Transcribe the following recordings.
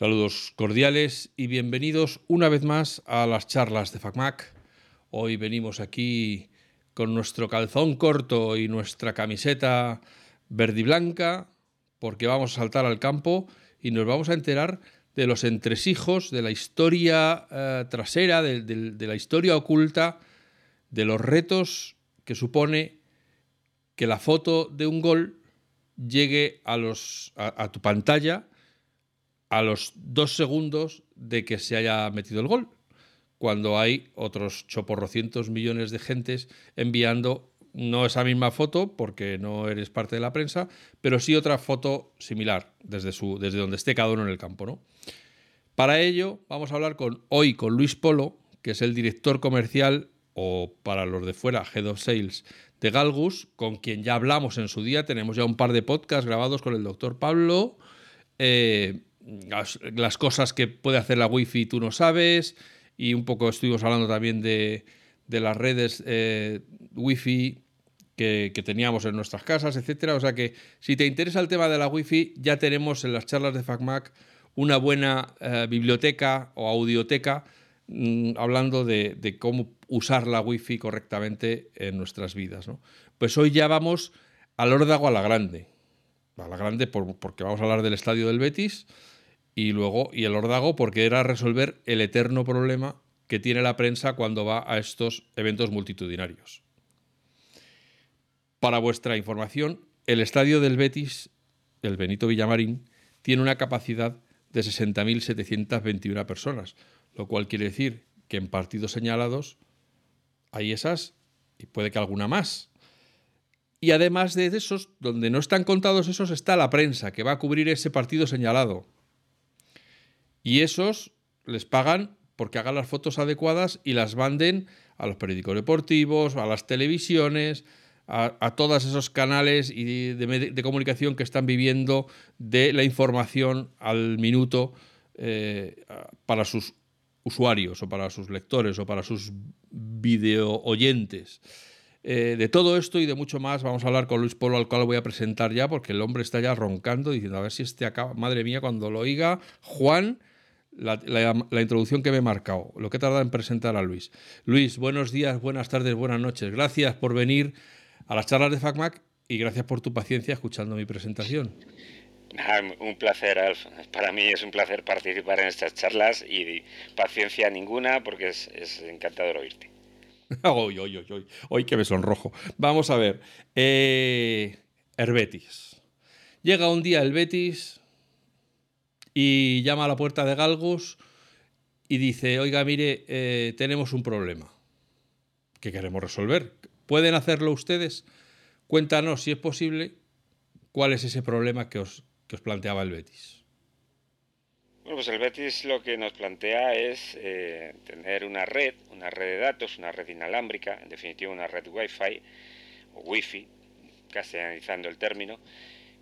Saludos cordiales y bienvenidos una vez más a las charlas de FacMac. Hoy venimos aquí con nuestro calzón corto y nuestra camiseta verde y blanca porque vamos a saltar al campo y nos vamos a enterar de los entresijos, de la historia eh, trasera, de, la historia oculta, de los retos que supone que la foto de un gol llegue a, los, a tu pantalla a los dos segundos de que se haya metido el gol, cuando hay otros choporrocientos millones de gentes enviando no esa misma foto, porque no eres parte de la prensa, pero sí otra foto similar desde, su, desde donde esté cada uno en el campo. ¿no? Para ello, vamos a hablar con, hoy con Luis Polo, que es el director comercial o para los de fuera, Head of Sales de Galgus, con quien ya hablamos en su día. Tenemos ya un par de podcasts grabados con el doctor Pablo. Eh, las, cosas que puede hacer la Wi-Fi tú no sabes, y un poco estuvimos hablando también de, las redes eh, Wi-Fi que, teníamos en nuestras casas, etcétera. O sea que si te interesa el tema de la Wi-Fi, ya tenemos en las charlas de FacMac una buena eh, biblioteca o audioteca mm, hablando de, cómo usar la Wi-Fi correctamente en nuestras vidas. Pues hoy ya vamos al órdago a la grande. A la grande porque vamos a hablar del estadio del Betis y luego y el órdago porque era resolver el eterno problema que tiene la prensa cuando va a estos eventos multitudinarios. Para vuestra información, el estadio del Betis, el Benito Villamarín, tiene una capacidad de 60.721 personas, lo cual quiere decir que en partidos señalados hay esas y puede que alguna más. Y además de esos, donde no están contados esos, está la prensa, que va a cubrir ese partido señalado. Y esos les pagan porque hagan las fotos adecuadas y las manden a los periódicos deportivos, a las televisiones, a, todos esos canales y de, comunicación que están viviendo de la información al minuto eh, para sus usuarios o para sus lectores o para sus video oyentes. Eh, de todo esto y de mucho más vamos a hablar con Luis Polo, al cual voy a presentar ya, porque el hombre está ya roncando, diciendo, a ver si este acaba, madre mía, cuando lo oiga Juan, la, introducción que me he marcado, lo que he tardado en presentar a Luis. Luis, buenos días, buenas tardes, buenas noches. Gracias por venir a las charlas de FacMac y gracias por tu paciencia escuchando mi presentación. un placer, Alf. Para mí es un placer participar en estas charlas y paciencia ninguna porque es, encantador oírte. hoy, hoy, hoy, hoy, hoy que me sonrojo. Vamos a ver. Eh, Herbetis. Llega un día el Betis, y llama a la puerta de Galgos y dice, oiga, mire, eh, tenemos un problema que queremos resolver. ¿Pueden hacerlo ustedes? Cuéntanos, si es posible, cuál es ese problema que os, que os planteaba el Betis. Bueno, pues el Betis lo que nos plantea es eh, tener una red, una red de datos, una red inalámbrica, en definitiva una red Wi-Fi o Wi-Fi, castellanizando el término,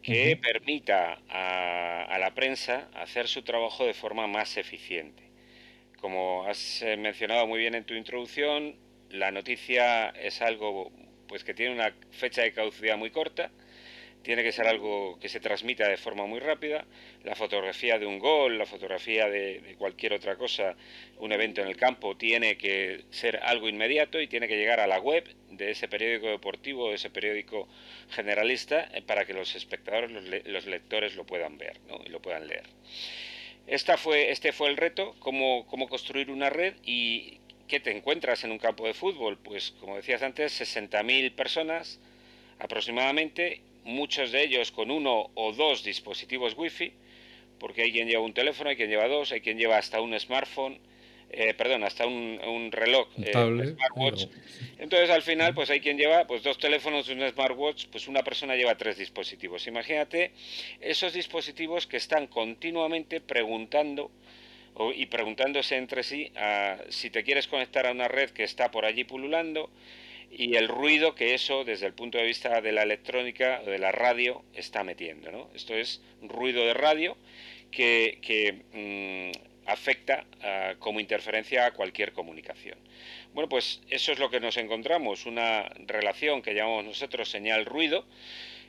que permita a, la prensa hacer su trabajo de forma más eficiente. Como has eh, mencionado muy bien en tu introducción, la noticia es algo pues que tiene una fecha de caducidad muy corta, tiene que ser algo que se transmita de forma muy rápida. La fotografía de un gol, la fotografía de, cualquier otra cosa, un evento en el campo, tiene que ser algo inmediato y tiene que llegar a la web de ese periódico deportivo, de ese periódico generalista, eh, para que los espectadores, los, lectores lo puedan ver y lo puedan leer. Esta fue, este fue el reto, cómo, cómo construir una red y ¿qué te encuentras en un campo de fútbol? Pues como decías antes, 60.000 personas aproximadamente muchos de ellos con uno o dos dispositivos wifi, porque hay quien lleva un teléfono, hay quien lleva dos, hay quien lleva hasta un smartphone, eh, perdón, hasta un, reloj, eh, smartwatch. Entonces al final pues hay quien lleva pues dos teléfonos, un smartwatch, pues una persona lleva tres dispositivos. Imagínate esos dispositivos que están continuamente preguntando y preguntándose entre sí si te quieres conectar a una red que está por allí pululando, y el ruido que eso, desde el punto de vista de la electrónica o de la radio, está metiendo. ¿no? Esto es ruido de radio que, mm, afecta ah, como interferencia a cualquier comunicación. Bueno, pues eso es lo que nos encontramos, una relación que llamamos nosotros señal-ruido,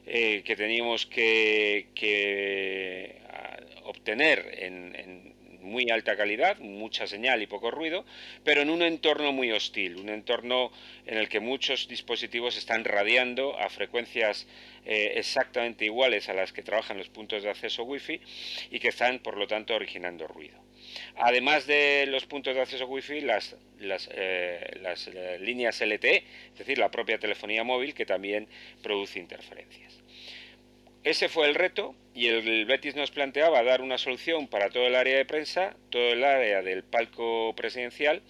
eh, que teníamos que, que ah, obtener en, muy alta calidad, mucha señal y poco ruido, pero en un entorno muy hostil, un entorno en el que muchos dispositivos están radiando a frecuencias eh, exactamente iguales a las que trabajan los puntos de acceso Wi-Fi y que están, por lo tanto, originando ruido. Además de los puntos de acceso Wi-Fi, las, las, eh, eh, líneas LTE, es decir, la propia telefonía móvil, que también produce interferencias. Ese fue el reto y el Betis nos planteaba dar una solución para todo el área de prensa, todo el área del palco presidencial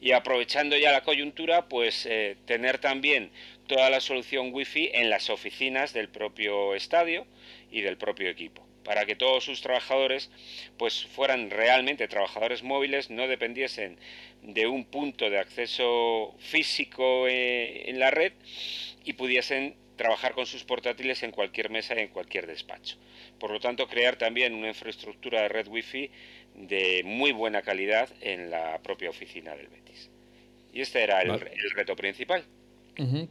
y aprovechando ya la coyuntura, pues eh, tener también toda la solución Wi-Fi en las oficinas del propio estadio y del propio equipo para que todos sus trabajadores pues fueran realmente trabajadores móviles, no dependiesen de un punto de acceso físico eh, en la red y pudiesen trabajar con sus portátiles en cualquier mesa y en cualquier despacho. Por lo tanto, crear también una infraestructura de red Wi-Fi de muy buena calidad en la propia oficina del Betis. Y este era el, reto principal.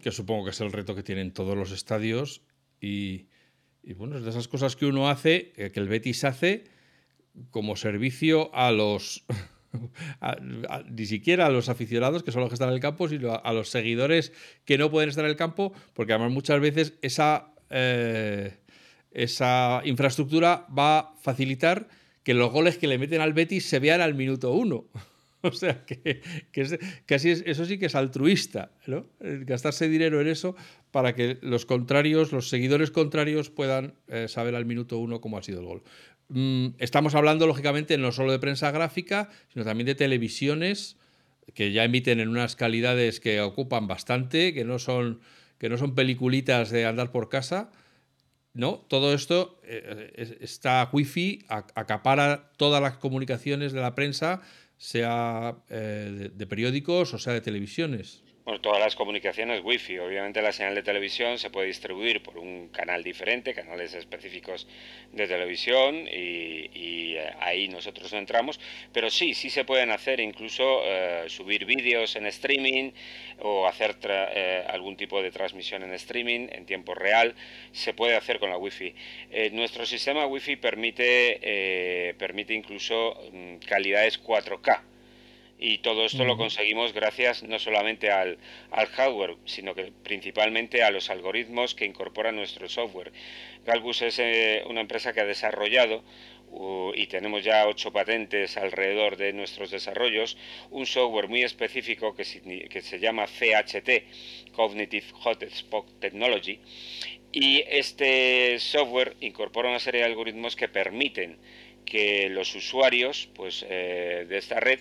que supongo que es el reto que tienen todos los estadios y, y bueno, es de esas cosas que uno hace, eh, que el Betis hace como servicio a los ni siquiera a los aficionados, que son los que están en el campo, sino a, los seguidores que no pueden estar en el campo, porque además muchas veces esa, eh, esa infraestructura va a facilitar que los goles que le meten al Betis se vean al minuto uno. O sea, que, casi eso sí que es altruista, ¿no? Gastarse dinero en eso para que los contrarios, los seguidores contrarios puedan eh, saber al minuto uno cómo ha sido el gol. Mm, estamos hablando, lógicamente, no solo de prensa gráfica, sino también de televisiones que ya emiten en unas calidades que ocupan bastante, que no son, que no son peliculitas de andar por casa. No, todo esto eh, está wifi, acapara todas las comunicaciones de la prensa, sea eh, de periódicos o sea de televisiones. Bueno, todas las comunicaciones Wi-Fi. Obviamente la señal de televisión se puede distribuir por un canal diferente, canales específicos de televisión y, eh, ahí nosotros no entramos. Pero sí, sí se pueden hacer incluso eh, subir vídeos en streaming o hacer eh, algún tipo de transmisión en streaming en tiempo real. Se puede hacer con la Wi-Fi. nuestro sistema Wi-Fi permite, permite incluso mm, calidades 4K y todo esto lo conseguimos gracias no solamente al, hardware, sino que principalmente a los algoritmos que incorpora nuestro software. Galbus es eh, una empresa que ha desarrollado y tenemos ya ocho patentes alrededor de nuestros desarrollos, un software muy específico que, que se llama CHT, Cognitive Hotspot Technology, y este software incorpora una serie de algoritmos que permiten que los usuarios pues, eh, de esta red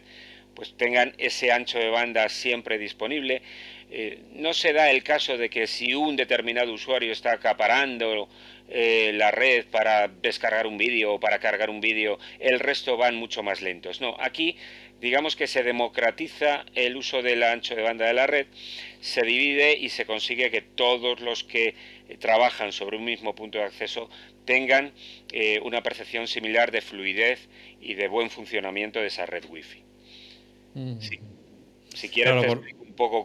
pues tengan ese ancho de banda siempre disponible. Eh, no se da el caso de que si un determinado usuario está acaparando eh, la red para descargar un vídeo o para cargar un vídeo, el resto van mucho más lentos. No, aquí digamos que se democratiza el uso del ancho de banda de la red, se divide y se consigue que todos los que trabajan sobre un mismo punto de acceso tengan eh, una percepción similar de fluidez y de buen funcionamiento de esa red wifi. Si quieres, un poco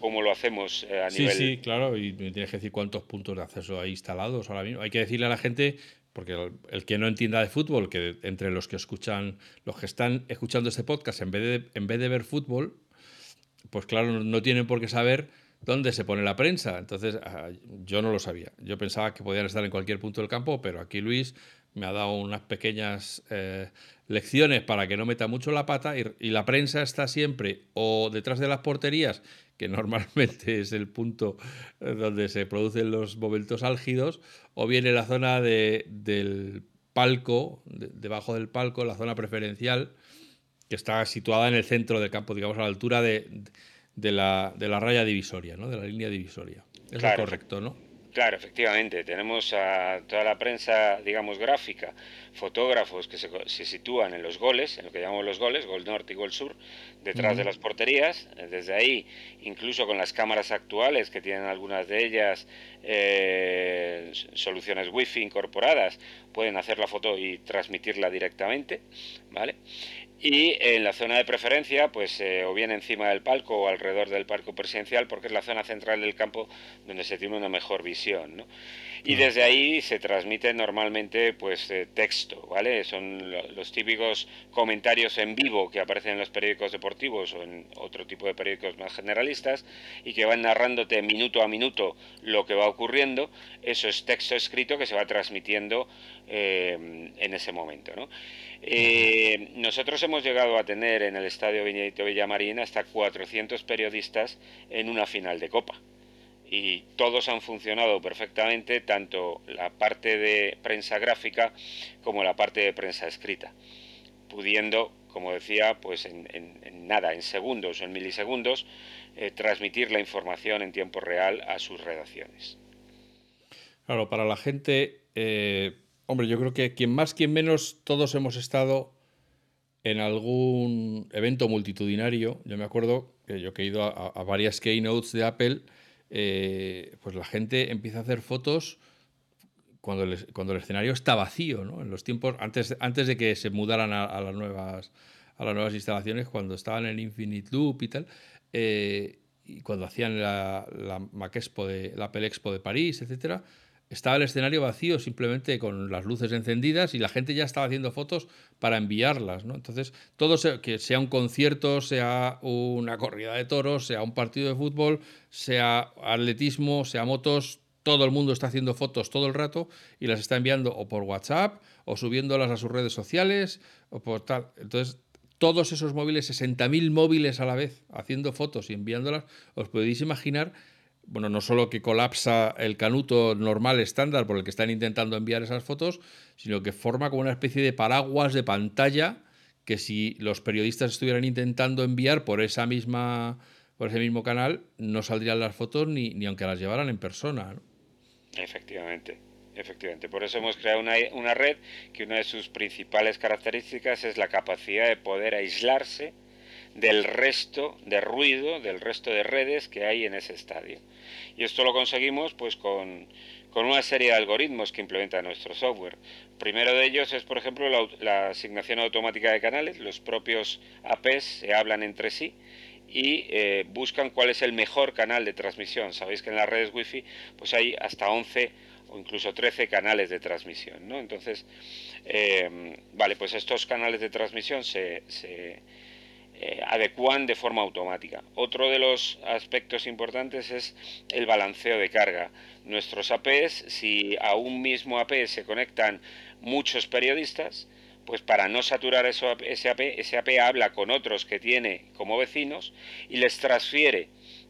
cómo, lo hacemos eh, a nivel. Sí, sí, claro, y me tienes que decir cuántos puntos de acceso hay instalados ahora mismo. Hay que decirle a la gente, porque el, que no entienda de fútbol, que entre los que escuchan, los que están escuchando este podcast, en vez de, en vez de ver fútbol, pues claro, no tienen por qué saber dónde se pone la prensa. Entonces, ah, yo no lo sabía. Yo pensaba que podían estar en cualquier punto del campo, pero aquí Luis me ha dado unas pequeñas eh, lecciones para que no meta mucho la pata y, la prensa está siempre o detrás de las porterías, que normalmente es el punto eh, donde se producen los momentos álgidos, o bien en la zona del palco, debajo del palco, la zona preferencial, que está situada en el centro del campo, digamos a la altura de, la, raya divisoria, ¿no? de la línea divisoria. Es lo correcto, ¿no? Claro, efectivamente. Tenemos a toda la prensa, digamos, gráfica, fotógrafos que se, sitúan en los goles, en lo que llamamos los goles, gol norte y gol sur, detrás de las porterías. Desde ahí, incluso con las cámaras actuales, que tienen algunas de ellas eh, soluciones wifi incorporadas, pueden hacer la foto y transmitirla directamente, ¿vale? Y en la zona de preferencia, pues eh, o bien encima del palco o alrededor del palco presidencial, porque es la zona central del campo donde se tiene una mejor visión. ¿no? Y desde ahí se transmite normalmente pues eh, texto, ¿vale? Son los típicos comentarios en vivo que aparecen en los periódicos deportivos o en otro tipo de periódicos más generalistas y que van narrándote minuto a minuto lo que va ocurriendo. Eso es texto escrito que se va transmitiendo eh, en ese momento, ¿no? Eh, nosotros hemos llegado a tener en el Estadio Benito Villamarín hasta 400 periodistas en una final de Copa. Y todos han funcionado perfectamente, tanto la parte de prensa gráfica como la parte de prensa escrita, pudiendo, como decía, pues en, nada, en segundos o en milisegundos, eh, transmitir la información en tiempo real a sus redacciones. Claro, para la gente, eh, Hombre, yo creo que quien más, quien menos, todos hemos estado en algún evento multitudinario. Yo me acuerdo que yo he ido a, varias keynotes de Apple, eh, pues la gente empieza a hacer fotos cuando el, escenario está vacío, ¿no? En los tiempos, antes, de que se mudaran a, las nuevas, instalaciones, cuando estaban en Infinite Loop y tal, eh, y cuando hacían la, Mac Expo la Apple Expo de París, etcétera, estaba el escenario vacío simplemente con las luces encendidas y la gente ya estaba haciendo fotos para enviarlas, ¿no? Entonces, todo que sea un concierto, sea una corrida de toros, sea un partido de fútbol, sea atletismo, sea motos, todo el mundo está haciendo fotos todo el rato y las está enviando o por WhatsApp o subiéndolas a sus redes sociales o por tal. Entonces, todos esos móviles, 60.000 móviles a la vez haciendo fotos y enviándolas, os podéis imaginar bueno, no solo que colapsa el canuto normal estándar por el que están intentando enviar esas fotos, sino que forma como una especie de paraguas de pantalla que si los periodistas estuvieran intentando enviar por esa misma por ese mismo canal no saldrían las fotos ni, ni aunque las llevaran en persona. Efectivamente, efectivamente. Por eso hemos creado una, una red que una de sus principales características es la capacidad de poder aislarse del resto de ruido, del resto de redes que hay en ese estadio. Y esto lo conseguimos pues con, una serie de algoritmos que implementa nuestro software. Primero de ellos es, por ejemplo, la, asignación automática de canales. Los propios APs se hablan entre sí y eh, buscan cuál es el mejor canal de transmisión. Sabéis que en las redes Wi-Fi pues hay hasta 11 o incluso 13 canales de transmisión. ¿no? Entonces, eh, vale, pues estos canales de transmisión se eh, adecuan de forma automática. Otro de los aspectos importantes es el balanceo de carga. Nuestros APs, si a un mismo AP se conectan muchos periodistas, pues para no saturar ese AP, ese AP habla con otros que tiene como vecinos y les transfiere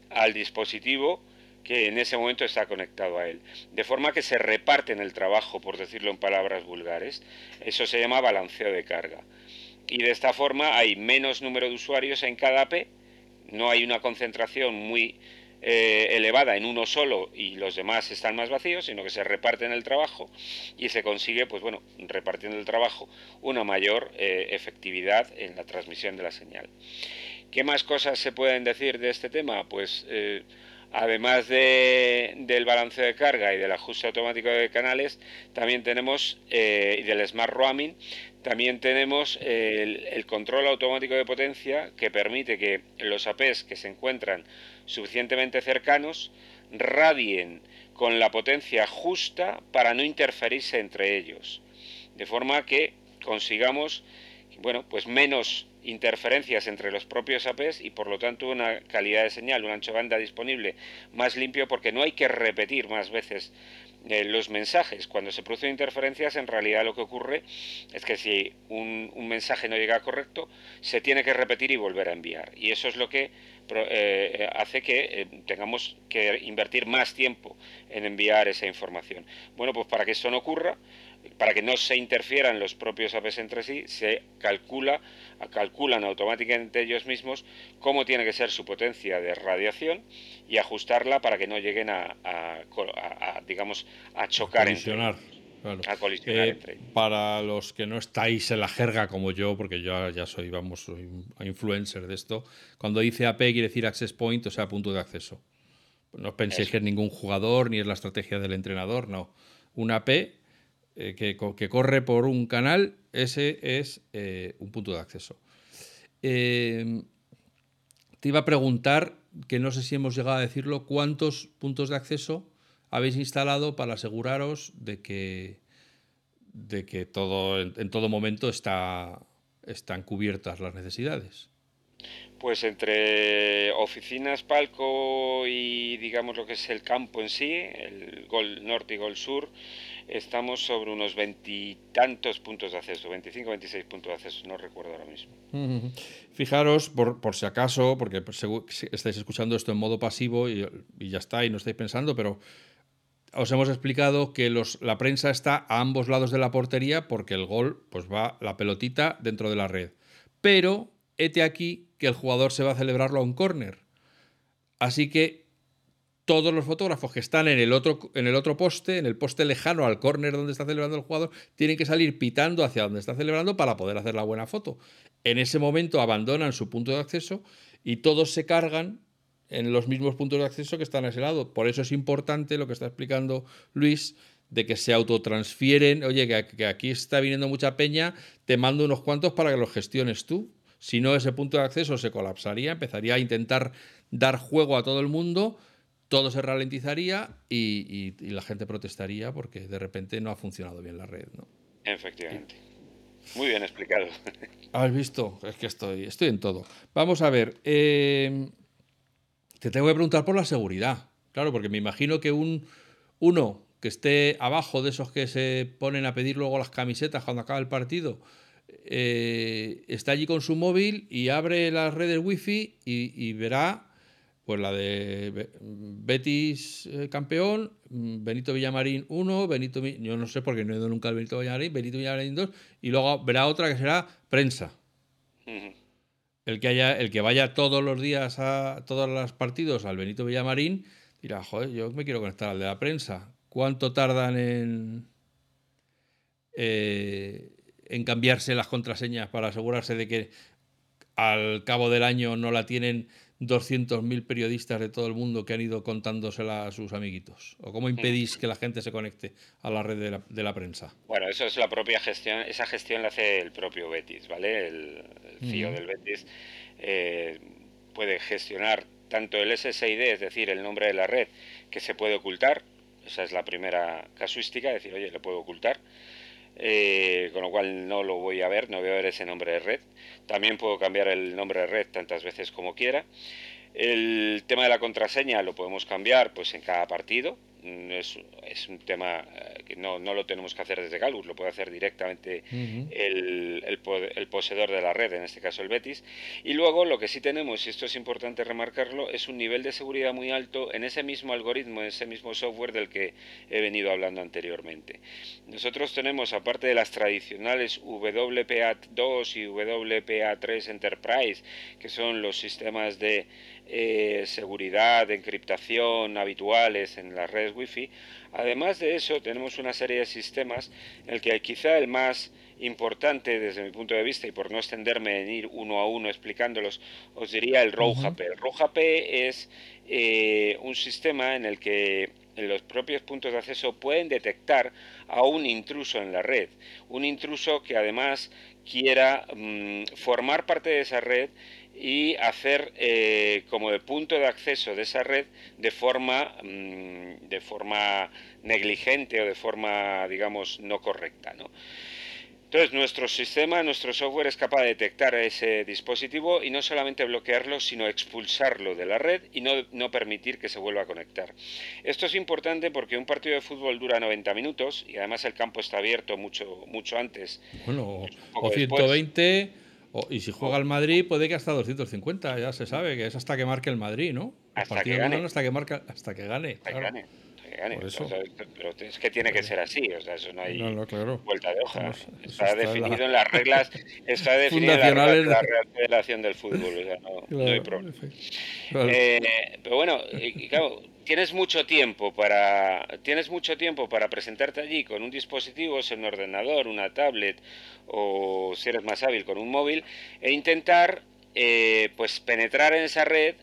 al dispositivo que en ese momento está conectado a él. De forma que se reparten el trabajo, por decirlo en palabras vulgares. Eso se llama balanceo de carga y de esta forma hay menos número de usuarios en cada AP, no hay una concentración muy eh, elevada en uno solo y los demás están más vacíos, sino que se reparten el trabajo y se consigue, pues bueno, repartiendo el trabajo, una mayor eh, efectividad en la transmisión de la señal. ¿Qué más cosas se pueden decir de este tema? Pues eh, además del balanceo de carga y del ajuste automático de canales, también tenemos, del smart roaming, también tenemos el, control automático de potencia que permite que los APs que se encuentran suficientemente cercanos radien con la potencia justa para no interferirse entre ellos. De forma que consigamos bueno, pues menos interferencias entre los propios APs y por lo tanto una calidad de señal, un ancho banda disponible más limpio porque no hay que repetir más veces eh, los mensajes. Cuando se producen interferencias, en realidad lo que ocurre es que si un, mensaje no llega correcto, se tiene que repetir y volver a enviar. Y eso es lo que eh, hace que eh, tengamos que invertir más tiempo en enviar esa información. Bueno, pues para que eso no ocurra, para que no se interfieran los propios APs entre sí, se calcula, calculan automáticamente ellos mismos cómo tiene que ser su potencia de radiación y ajustarla para que no lleguen a, digamos, a chocar entre A colisionar eh, entre Para los que no estáis en la jerga como yo, porque yo ya soy, vamos, soy influencer de esto, cuando dice AP quiere decir access point, o sea, punto de acceso. No penséis que es ningún jugador ni es la estrategia del entrenador, no. Un AP eh, que, corre por un canal, ese es eh, un punto de acceso. eh, te iba a preguntar, que no sé si hemos llegado a decirlo, cuántos puntos de acceso habéis instalado para aseguraros de que, de que todo, en, todo momento está, están cubiertas las necesidades. Pues entre oficinas, palco y digamos lo que es el campo en sí, el Gol Norte y Gol Sur, estamos sobre unos veintitantos puntos de acceso, 25, 26 puntos de acceso, no recuerdo ahora mismo. Fijaros, por, por, si acaso, porque estáis escuchando esto en modo pasivo y, y, ya está, y no estáis pensando, pero os hemos explicado que los, la prensa está a ambos lados de la portería porque el gol pues va la pelotita dentro de la red. Pero hete aquí que el jugador se va a celebrarlo a un córner. Así que todos los fotógrafos que están en el otro, en el otro poste, en el poste lejano al córner donde está celebrando el jugador, tienen que salir pitando hacia donde está celebrando para poder hacer la buena foto. En ese momento abandonan su punto de acceso y todos se cargan en los mismos puntos de acceso que están a ese lado. Por eso es importante lo que está explicando Luis, de que se autotransfieren, oye, que, aquí está viniendo mucha peña, te mando unos cuantos para que los gestiones tú. Si no, ese punto de acceso se colapsaría, empezaría a intentar dar juego a todo el mundo, todo se ralentizaría y, la gente protestaría porque de repente no ha funcionado bien la red. ¿no? Efectivamente. Muy bien explicado. ¿Has visto? Es que estoy, estoy en todo. Vamos a ver. Eh, te tengo que preguntar por la seguridad. Claro, porque me imagino que un uno que esté abajo de esos que se ponen a pedir luego las camisetas cuando acaba el partido, eh, está allí con su móvil y abre las redes wifi y, y verá pues la de Betis eh, campeón, Benito Villamarín 1, Benito yo no sé porque no he ido nunca al Benito Villamarín, Benito Villamarín 2 y luego verá otra que será prensa el que, haya, el que vaya todos los días a todos los partidos al Benito Villamarín dirá, joder, yo me quiero conectar al de la prensa. ¿Cuánto tardan en, eh, en cambiarse las contraseñas para asegurarse de que al cabo del año no la tienen 200.000 periodistas de todo el mundo que han ido contándosela a sus amiguitos? ¿O cómo impedís que la gente se conecte a la red de la, prensa? Bueno, eso es la propia gestión, esa gestión la hace el propio Betis, ¿vale? El, CEO del Betis eh, puede gestionar tanto el SSID, es decir, el nombre de la red, que se puede ocultar, esa es la primera casuística, decir, oye, le puedo ocultar, eh, con lo cual no lo voy a ver, no voy a ver ese nombre de red. También puedo cambiar el nombre de red tantas veces como quiera. El tema de la contraseña lo podemos cambiar pues en cada partido, es, es un tema eh, que no, no, lo tenemos que hacer desde Galus, lo puede hacer directamente el, el, poseedor de la red, en este caso el Betis. Y luego lo que sí tenemos, y esto es importante remarcarlo, es un nivel de seguridad muy alto en ese mismo algoritmo, en ese mismo software del que he venido hablando anteriormente. Nosotros tenemos, aparte de las tradicionales WPA2 y WPA3 Enterprise, que son los sistemas de eh, seguridad, encriptación habituales en las redes Wi-Fi. Además de eso, tenemos una serie de sistemas en el que quizá el más importante desde mi punto de vista y por no extenderme en ir uno a uno explicándolos, os diría el RowHP. El RowHP es eh, un sistema en el que los propios puntos de acceso pueden detectar a un intruso en la red, un intruso que además quiera mm, formar parte de esa red y hacer eh, como de punto de acceso de esa red de forma, mm, de forma negligente o de forma, digamos, no correcta. ¿no? Entonces, nuestro sistema, nuestro software es capaz de detectar ese dispositivo y no solamente bloquearlo, sino expulsarlo de la red y no, no, permitir que se vuelva a conectar. Esto es importante porque un partido de fútbol dura 90 minutos y además el campo está abierto mucho, mucho antes. Bueno, o 120 y si juega el Madrid, puede que hasta 250, ya se sabe, que es hasta que marque el Madrid, ¿no? Hasta que gane. Hasta que, marca, hasta que gane. Hasta que gane. Pero es que tiene que ser así, o sea, eso no hay vuelta de hoja. está, definido en las reglas, está definido en reglas de la Real Federación del Fútbol, o sea, no, hay problema. Eh, pero bueno, y, claro, tienes mucho tiempo para tienes mucho tiempo para presentarte allí con un dispositivo, sea un ordenador, una tablet o si eres más hábil con un móvil e intentar eh, pues penetrar en esa red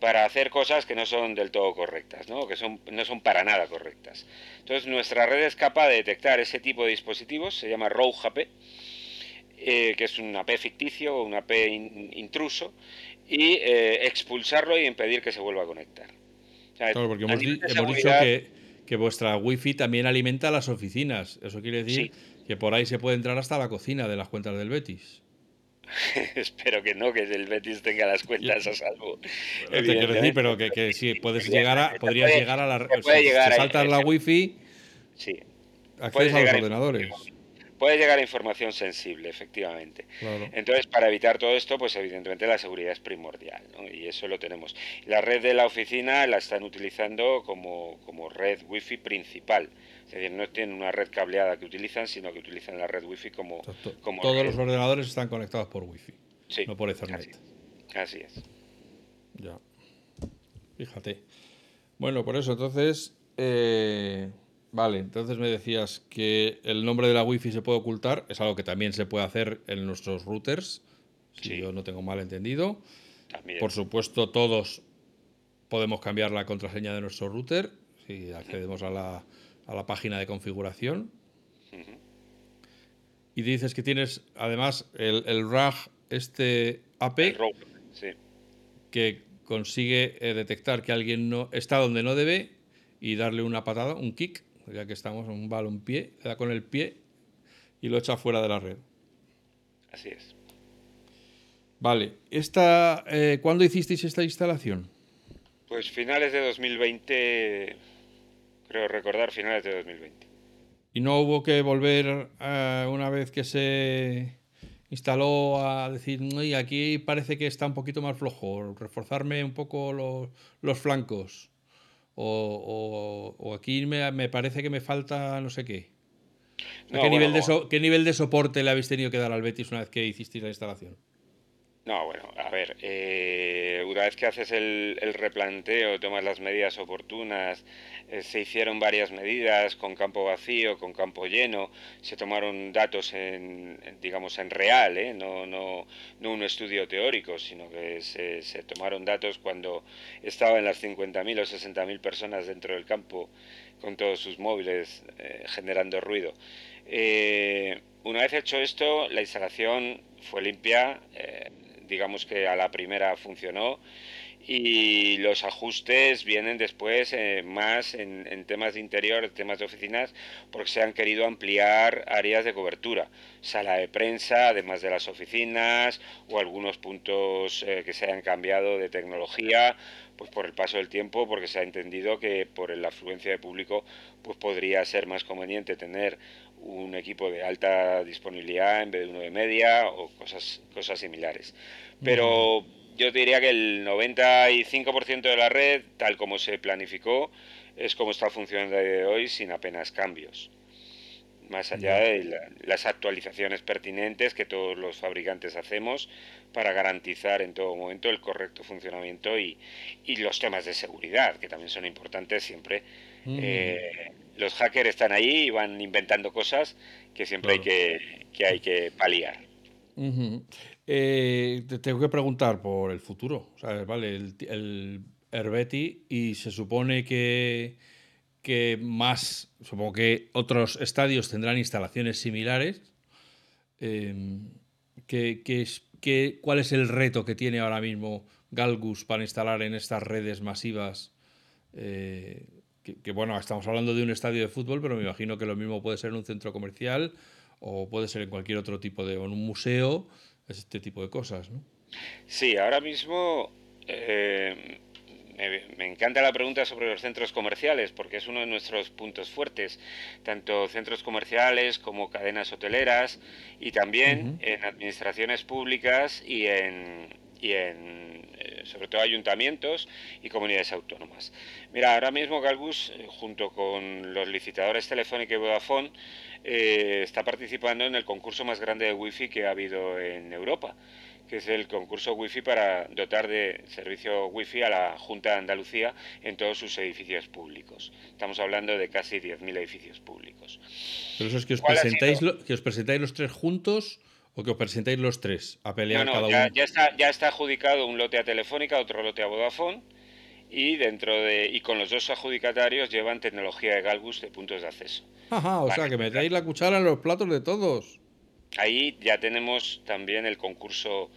para hacer cosas que no son del todo correctas, ¿no? que son, no son para nada correctas. Entonces nuestra red es capaz de detectar ese tipo de dispositivos, se llama RowHP, eh, que es un AP ficticio o un AP intruso, y eh, expulsarlo y impedir que se vuelva a conectar. claro, porque hemos, dicho que, que, vuestra wifi también alimenta las oficinas. Eso quiere decir que por ahí se puede entrar hasta la cocina de las cuentas del Betis. Espero que no, que el Betis tenga las cuentas a salvo. Te quiero decir, pero que, que sí, puedes llegar a, podrías llegar a la. Si, saltas la wifi, sí. accedes a los ordenadores. Puede llegar a información sensible, efectivamente. Entonces, para evitar todo esto, pues evidentemente la seguridad es primordial, ¿no? y eso lo tenemos. La red de la oficina la están utilizando como, como red wifi principal. Es decir, no tienen una red cableada que utilizan, sino que utilizan la red wifi como... como Todos los ordenadores están conectados por wifi, no por Ethernet. Así, es. Ya. Fíjate. Bueno, por eso, entonces... Eh Vale, entonces me decías que el nombre de la wifi se puede ocultar, es algo que también se puede hacer en nuestros routers, si yo no tengo mal entendido. Por supuesto, todos podemos cambiar la contraseña de nuestro router si accedemos a la, a la página de configuración. Y dices que tienes además el, el RAG, este AP, que consigue eh, detectar que alguien no está donde no debe y darle una patada, un kick ya que estamos en un balón pie, le da con el pie y lo echa fuera de la red. Así es. Vale, esta, eh, ¿cuándo hicisteis esta instalación? Pues finales de 2020, creo recordar, finales de 2020. ¿Y no hubo que volver eh, una vez que se instaló a decir, y aquí parece que está un poquito más flojo, reforzarme un poco los, los flancos? o, aquí me, parece que me falta no sé qué. ¿Qué, nivel de ¿Qué nivel de soporte le habéis tenido que dar al Betis una vez que hicisteis la instalación? No, bueno, a ver, eh, una vez que haces el, replanteo, tomas las medidas oportunas, eh, se hicieron varias medidas con campo vacío, con campo lleno, se tomaron datos en, digamos, en real, ¿eh? no, no, no un estudio teórico, sino que se, se tomaron datos cuando estaban las 50.000 o 60.000 personas dentro del campo con todos sus móviles generando ruido. una vez hecho esto, la instalación fue limpia digamos que a la primera funcionó. Y los ajustes vienen después eh, más en, temas de interior, temas de oficinas, porque se han querido ampliar áreas de cobertura, sala de prensa, además de las oficinas, o algunos puntos eh, que se hayan cambiado de tecnología, pues por el paso del tiempo, porque se ha entendido que por la afluencia de público, pues podría ser más conveniente tener un equipo de alta disponibilidad en vez de uno de media o cosas, cosas similares. Pero yo diría que el 95% de la red, tal como se planificó, es como está funcionando de hoy sin apenas cambios. Más allá de las actualizaciones pertinentes que todos los fabricantes hacemos para garantizar en todo momento el correcto funcionamiento y, los temas de seguridad, que también son importantes siempre. Eh, los hackers están ahí y van inventando cosas que siempre hay, que, que, hay que paliar. Eh, te tengo que preguntar por el futuro. Vale, el, el Herbeti y se supone que, que más, supongo que otros estadios tendrán instalaciones similares. Em, ¿qué, cuál es el reto que tiene ahora mismo Galgus para instalar en estas redes masivas? Eh, que, bueno, estamos hablando de un estadio de fútbol, pero me imagino que lo mismo puede ser en un centro comercial o puede ser en cualquier otro tipo de, en un museo este tipo de cosas, ¿no? Sí, ahora mismo eh, me, encanta la pregunta sobre los centros comerciales porque es uno de nuestros puntos fuertes, tanto centros comerciales como cadenas hoteleras y también en administraciones públicas y en, y en sobre todo ayuntamientos y comunidades autónomas. Mira, ahora mismo Galbus, eh, junto con los licitadores Telefónica y Vodafone, eh, está participando en el concurso más grande de Wi-Fi que ha habido en Europa, que es el concurso Wi-Fi para dotar de servicio Wi-Fi a la Junta de Andalucía en todos sus edificios públicos. Estamos hablando de casi 10.000 edificios públicos. Pero eso es que os, presentáis que os presentáis los tres juntos o que os presentáis los tres a pelear cada ya, uno. Ya está, ya está adjudicado un lote a Telefónica, otro lote a Vodafone y dentro de y con los dos adjudicatarios llevan tecnología de Galbus de puntos de acceso. Ajá, o sea que metéis la cuchara en los platos de todos. ahí ya tenemos también el concurso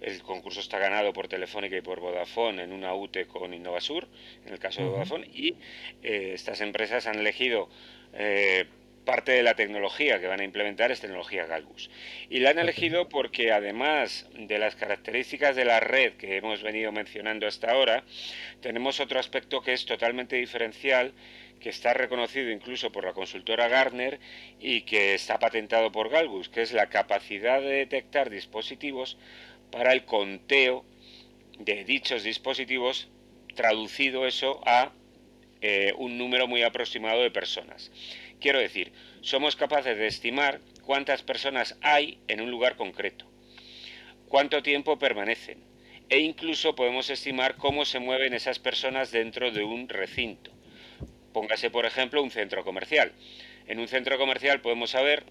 el concurso está ganado por Telefónica y por Vodafone en una UTE con Innovasur, en el caso de Vodafone, y eh, estas empresas han elegido eh, parte de la tecnología que van a implementar es tecnología Galbus. Y la han elegido porque además de las características de la red que hemos venido mencionando hasta ahora, tenemos otro aspecto que es totalmente diferencial, que está reconocido incluso por la consultora Gartner y que está patentado por Galbus, que es la capacidad de detectar dispositivos para el conteo de dichos dispositivos, traducido eso a eh, un número muy aproximado de personas. Quiero decir, somos capaces de estimar cuántas personas hay en un lugar concreto, cuánto tiempo permanecen e incluso podemos estimar cómo se mueven esas personas dentro de un recinto. Póngase, por ejemplo, un centro comercial. En un centro comercial podemos saber,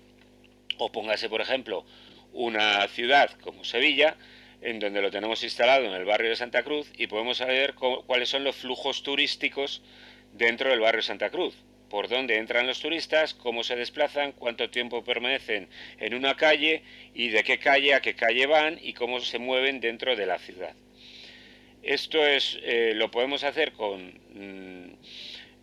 o póngase, por ejemplo, una ciudad como Sevilla, en donde lo tenemos instalado en el barrio de Santa Cruz y podemos saber cuáles son los flujos turísticos dentro del barrio de Santa Cruz por dónde entran los turistas, cómo se desplazan, cuánto tiempo permanecen en una calle y de qué calle a qué calle van y cómo se mueven dentro de la ciudad. Esto es, eh, lo podemos hacer con, mm,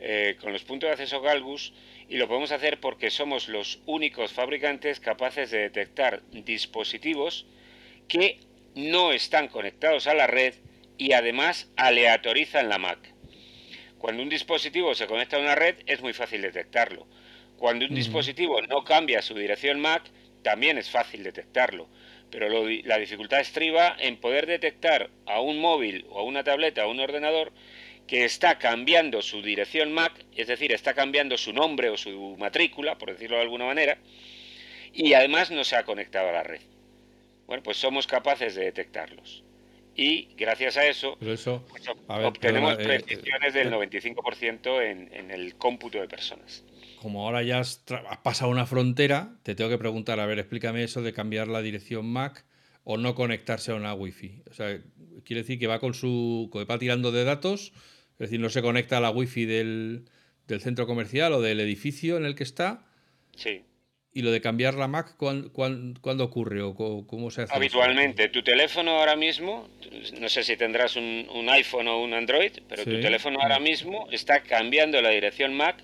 eh, con los puntos de acceso Galbus y lo podemos hacer porque somos los únicos fabricantes capaces de detectar dispositivos que no están conectados a la red y además aleatorizan la MAC. Cuando un dispositivo se conecta a una red es muy fácil detectarlo. Cuando un dispositivo no cambia su dirección MAC, también es fácil detectarlo. Pero la dificultad estriba en poder detectar a un móvil o a una tableta o un ordenador que está cambiando su dirección MAC, es decir, está cambiando su nombre o su matrícula, por decirlo de alguna manera, y además no se ha conectado a la red. Bueno, pues somos capaces de detectarlos y gracias a eso, pues, obtenemos eh, precisiones del 95% eh, en, en, el cómputo de personas. Como ahora ya has, pasado una frontera, te tengo que preguntar, a ver, explícame eso de cambiar la dirección MAC o no conectarse a una Wi-Fi. O sea, quiere decir que va con su. va tirando de datos, es decir, no se conecta a la Wi-Fi del, del centro comercial o del edificio en el que está. Sí. ¿Y lo de cambiar la Mac cuándo, ocurre o cómo se hace? Habitualmente, tu teléfono ahora mismo, no sé si tendrás un, iPhone o un Android, pero tu teléfono ahora mismo está cambiando la dirección Mac,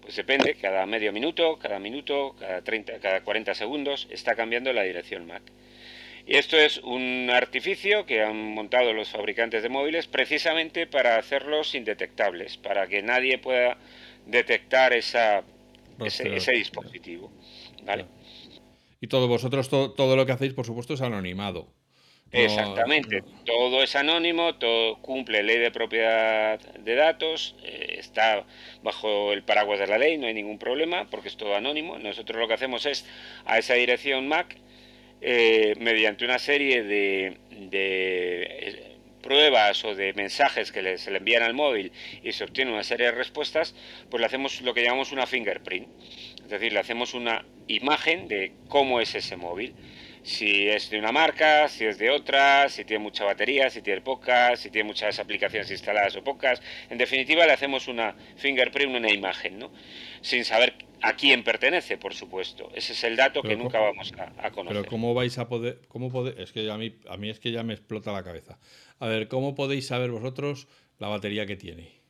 pues depende, cada medio minuto, cada minuto, cada 30, cada 40 segundos, está cambiando la dirección Mac. Y esto es un artificio que han montado los fabricantes de móviles precisamente para hacerlos indetectables, para que nadie pueda detectar esa, ese dispositivo. Y todos vosotros, todo, lo que hacéis, por supuesto, es anonimado. Exactamente, todo es anónimo, todo cumple ley de propiedad de datos, eh, está bajo el paraguas de la ley, no hay ningún problema porque es todo anónimo. Nosotros lo que hacemos es a esa dirección MAC, eh, mediante una serie de, de pruebas o de mensajes que se le envían al móvil y se obtiene una serie de respuestas, pues le hacemos lo que llamamos una fingerprint. Es decir, le hacemos una imagen de cómo es ese móvil. Si es de una marca, si es de otra, si tiene mucha batería, si tiene poca, si tiene muchas aplicaciones instaladas o pocas. En definitiva, le hacemos una fingerprint, una imagen, ¿no? Sin saber a quién pertenece, por supuesto. Ese es el dato que nunca vamos a, conocer. Pero ¿cómo vais a poder...? Cómo es que a mí, a mí es que ya me explota la cabeza. A ver, ¿cómo podéis saber vosotros la batería que tiene?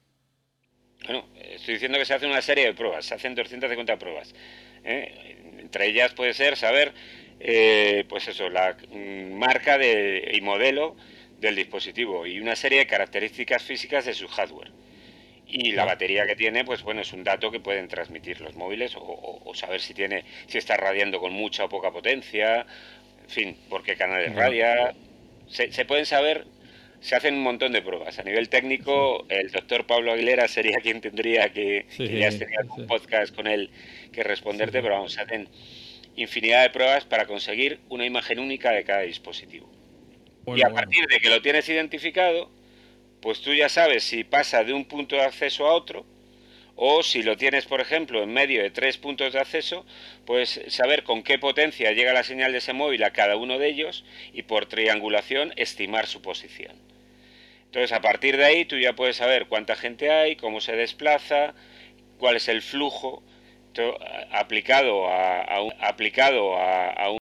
Bueno, estoy diciendo que se hace una serie de pruebas, se hacen 250 pruebas. ¿eh? Entre ellas puede ser saber, eh, pues eso, la mm, marca de, y modelo del dispositivo y una serie de características físicas de su hardware. Y la batería que tiene, pues bueno, es un dato que pueden transmitir los móviles o, saber si tiene, si está radiando con mucha o poca potencia, en fin, por qué canales radia. se pueden saber se hacen un montón de pruebas. A nivel técnico, el doctor Pablo Aguilera sería quien tendría que, ya un podcast con él que responderte, pero vamos, se hacen infinidad de pruebas para conseguir una imagen única de cada dispositivo. y a partir de que lo tienes identificado, pues tú ya sabes si pasa de un punto de acceso a otro, o si lo tienes, por ejemplo, en medio de tres puntos de acceso, pues saber con qué potencia llega la señal de ese móvil a cada uno de ellos y por triangulación estimar su posición. Entonces, a partir de ahí tú ya puedes saber cuánta gente hay, cómo se desplaza, cuál es el flujo aplicado a, aplicado a un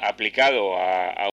aplicado a,